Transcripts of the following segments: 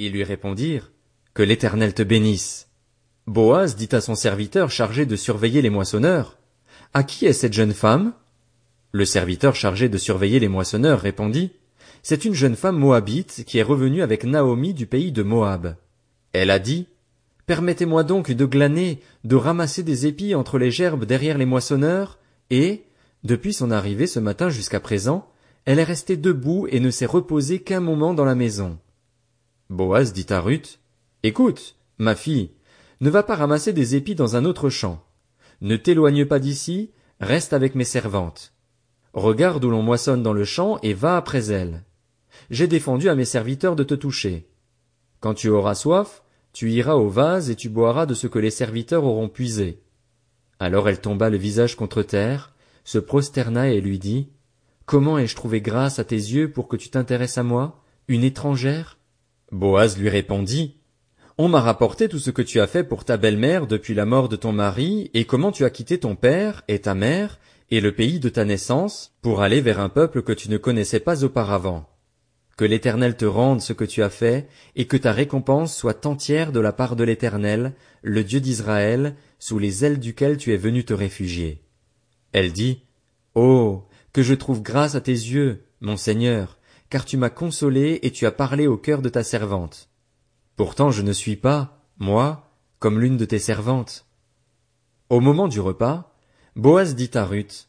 Ils lui répondirent, Que l'Éternel te bénisse. Boaz dit à son serviteur chargé de surveiller les moissonneurs, À qui est cette jeune femme? Le serviteur chargé de surveiller les moissonneurs répondit, C'est une jeune femme moabite qui est revenue avec Naomi du pays de Moab. Elle a dit, Permettez-moi donc de glaner, de ramasser des épis entre les gerbes derrière les moissonneurs, et, depuis son arrivée ce matin jusqu'à présent, elle est restée debout et ne s'est reposée qu'un moment dans la maison. Boaz dit à Ruth, Écoute, ma fille, ne va pas ramasser des épis dans un autre champ. Ne t'éloigne pas d'ici, reste avec mes servantes. Regarde où l'on moissonne dans le champ et va après elles. J'ai défendu à mes serviteurs de te toucher. Quand tu auras soif, tu iras au vase et tu boiras de ce que les serviteurs auront puisé. Alors elle tomba le visage contre terre, se prosterna et lui dit, Comment ai-je trouvé grâce à tes yeux pour que tu t'intéresses à moi, une étrangère? Boaz lui répondit, On m'a rapporté tout ce que tu as fait pour ta belle-mère depuis la mort de ton mari, et comment tu as quitté ton père et ta mère, et le pays de ta naissance, pour aller vers un peuple que tu ne connaissais pas auparavant. Que l'Éternel te rende ce que tu as fait, et que ta récompense soit entière de la part de l'Éternel, le Dieu d'Israël, sous les ailes duquel tu es venu te réfugier. Elle dit, Oh, que je trouve grâce à tes yeux, mon Seigneur, car tu m'as consolé et tu as parlé au cœur de ta servante. Pourtant je ne suis pas, moi, comme l'une de tes servantes. Au moment du repas, Boaz dit à Ruth,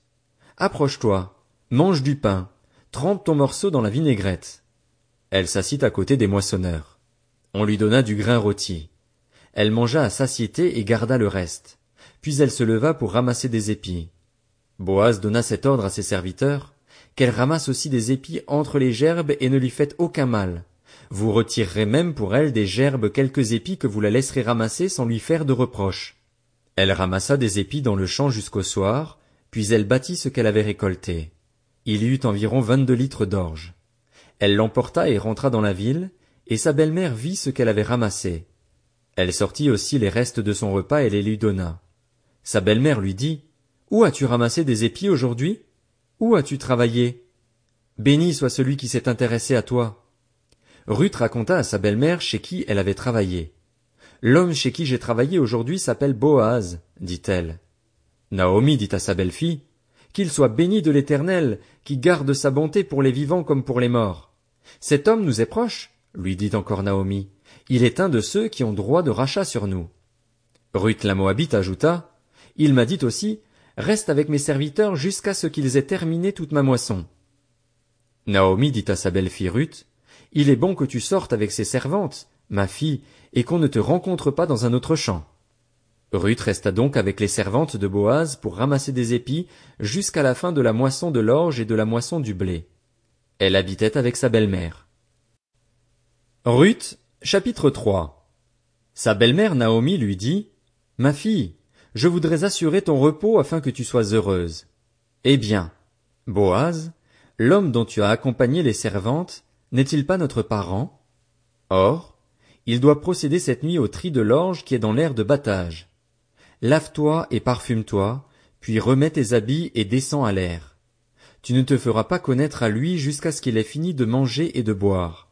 Approche-toi, mange du pain, trempe ton morceau dans la vinaigrette. Elle s'assit à côté des moissonneurs. On lui donna du grain rôti. Elle mangea à satiété et garda le reste. Puis elle se leva pour ramasser des épis. Boaz donna cet ordre à ses serviteurs, qu'elle ramasse aussi des épis entre les gerbes et ne lui faites aucun mal. Vous retirerez même pour elle des gerbes quelques épis que vous la laisserez ramasser sans lui faire de reproche. Elle ramassa des épis dans le champ jusqu'au soir, puis elle bâtit ce qu'elle avait récolté. Il y eut environ vingt-deux litres d'orge. Elle l'emporta et rentra dans la ville, et sa belle-mère vit ce qu'elle avait ramassé. Elle sortit aussi les restes de son repas et les lui donna. Sa belle-mère lui dit, où as-tu ramassé des épis aujourd'hui? Où as-tu travaillé? Béni soit celui qui s'est intéressé à toi. Ruth raconta à sa belle-mère chez qui elle avait travaillé. L'homme chez qui j'ai travaillé aujourd'hui s'appelle Boaz, dit-elle. Naomi dit à sa belle-fille, Qu'il soit béni de l'Éternel, qui garde sa bonté pour les vivants comme pour les morts. Cet homme nous est proche, lui dit encore Naomi. Il est un de ceux qui ont droit de rachat sur nous. Ruth la Moabite ajouta, Il m'a dit aussi, Reste avec mes serviteurs jusqu'à ce qu'ils aient terminé toute ma moisson. Naomi dit à sa belle-fille Ruth, Il est bon que tu sortes avec ses servantes, ma fille, et qu'on ne te rencontre pas dans un autre champ. Ruth resta donc avec les servantes de Boaz pour ramasser des épis jusqu'à la fin de la moisson de l'orge et de la moisson du blé. Elle habitait avec sa belle-mère. Ruth, chapitre 3 Sa belle-mère Naomi lui dit, Ma fille, je voudrais assurer ton repos afin que tu sois heureuse. Eh bien, Boaz, l'homme dont tu as accompagné les servantes, n'est-il pas notre parent? Or, il doit procéder cette nuit au tri de l'orge qui est dans l'air de battage. Lave-toi et parfume-toi, puis remets tes habits et descends à l'air. Tu ne te feras pas connaître à lui jusqu'à ce qu'il ait fini de manger et de boire.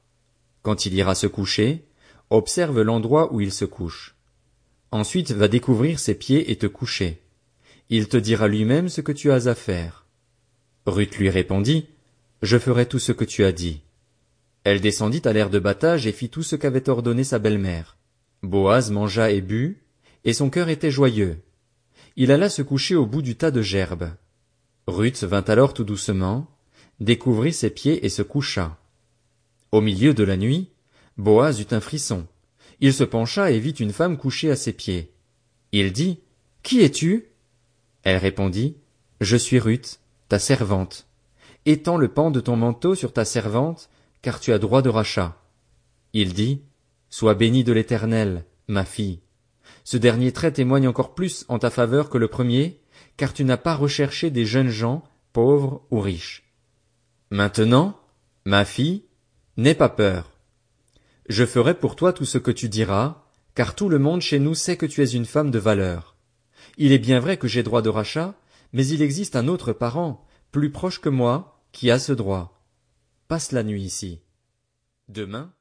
Quand il ira se coucher, observe l'endroit où il se couche. Ensuite va découvrir ses pieds et te coucher. Il te dira lui-même ce que tu as à faire. Ruth lui répondit, Je ferai tout ce que tu as dit. Elle descendit à l'air de battage et fit tout ce qu'avait ordonné sa belle-mère. Boaz mangea et but, et son cœur était joyeux. Il alla se coucher au bout du tas de gerbes. Ruth vint alors tout doucement, découvrit ses pieds et se coucha. Au milieu de la nuit, Boaz eut un frisson. Il se pencha et vit une femme couchée à ses pieds. Il dit, Qui es-tu? Elle répondit, Je suis Ruth, ta servante. Étends le pan de ton manteau sur ta servante, car tu as droit de rachat. Il dit, Sois bénie de l'Éternel, ma fille. Ce dernier trait témoigne encore plus en ta faveur que le premier, car tu n'as pas recherché des jeunes gens, pauvres ou riches. Maintenant, ma fille, n'aie pas peur. Je ferai pour toi tout ce que tu diras, car tout le monde chez nous sait que tu es une femme de valeur. Il est bien vrai que j'ai droit de rachat, mais il existe un autre parent, plus proche que moi, qui a ce droit. Passe la nuit ici. Demain,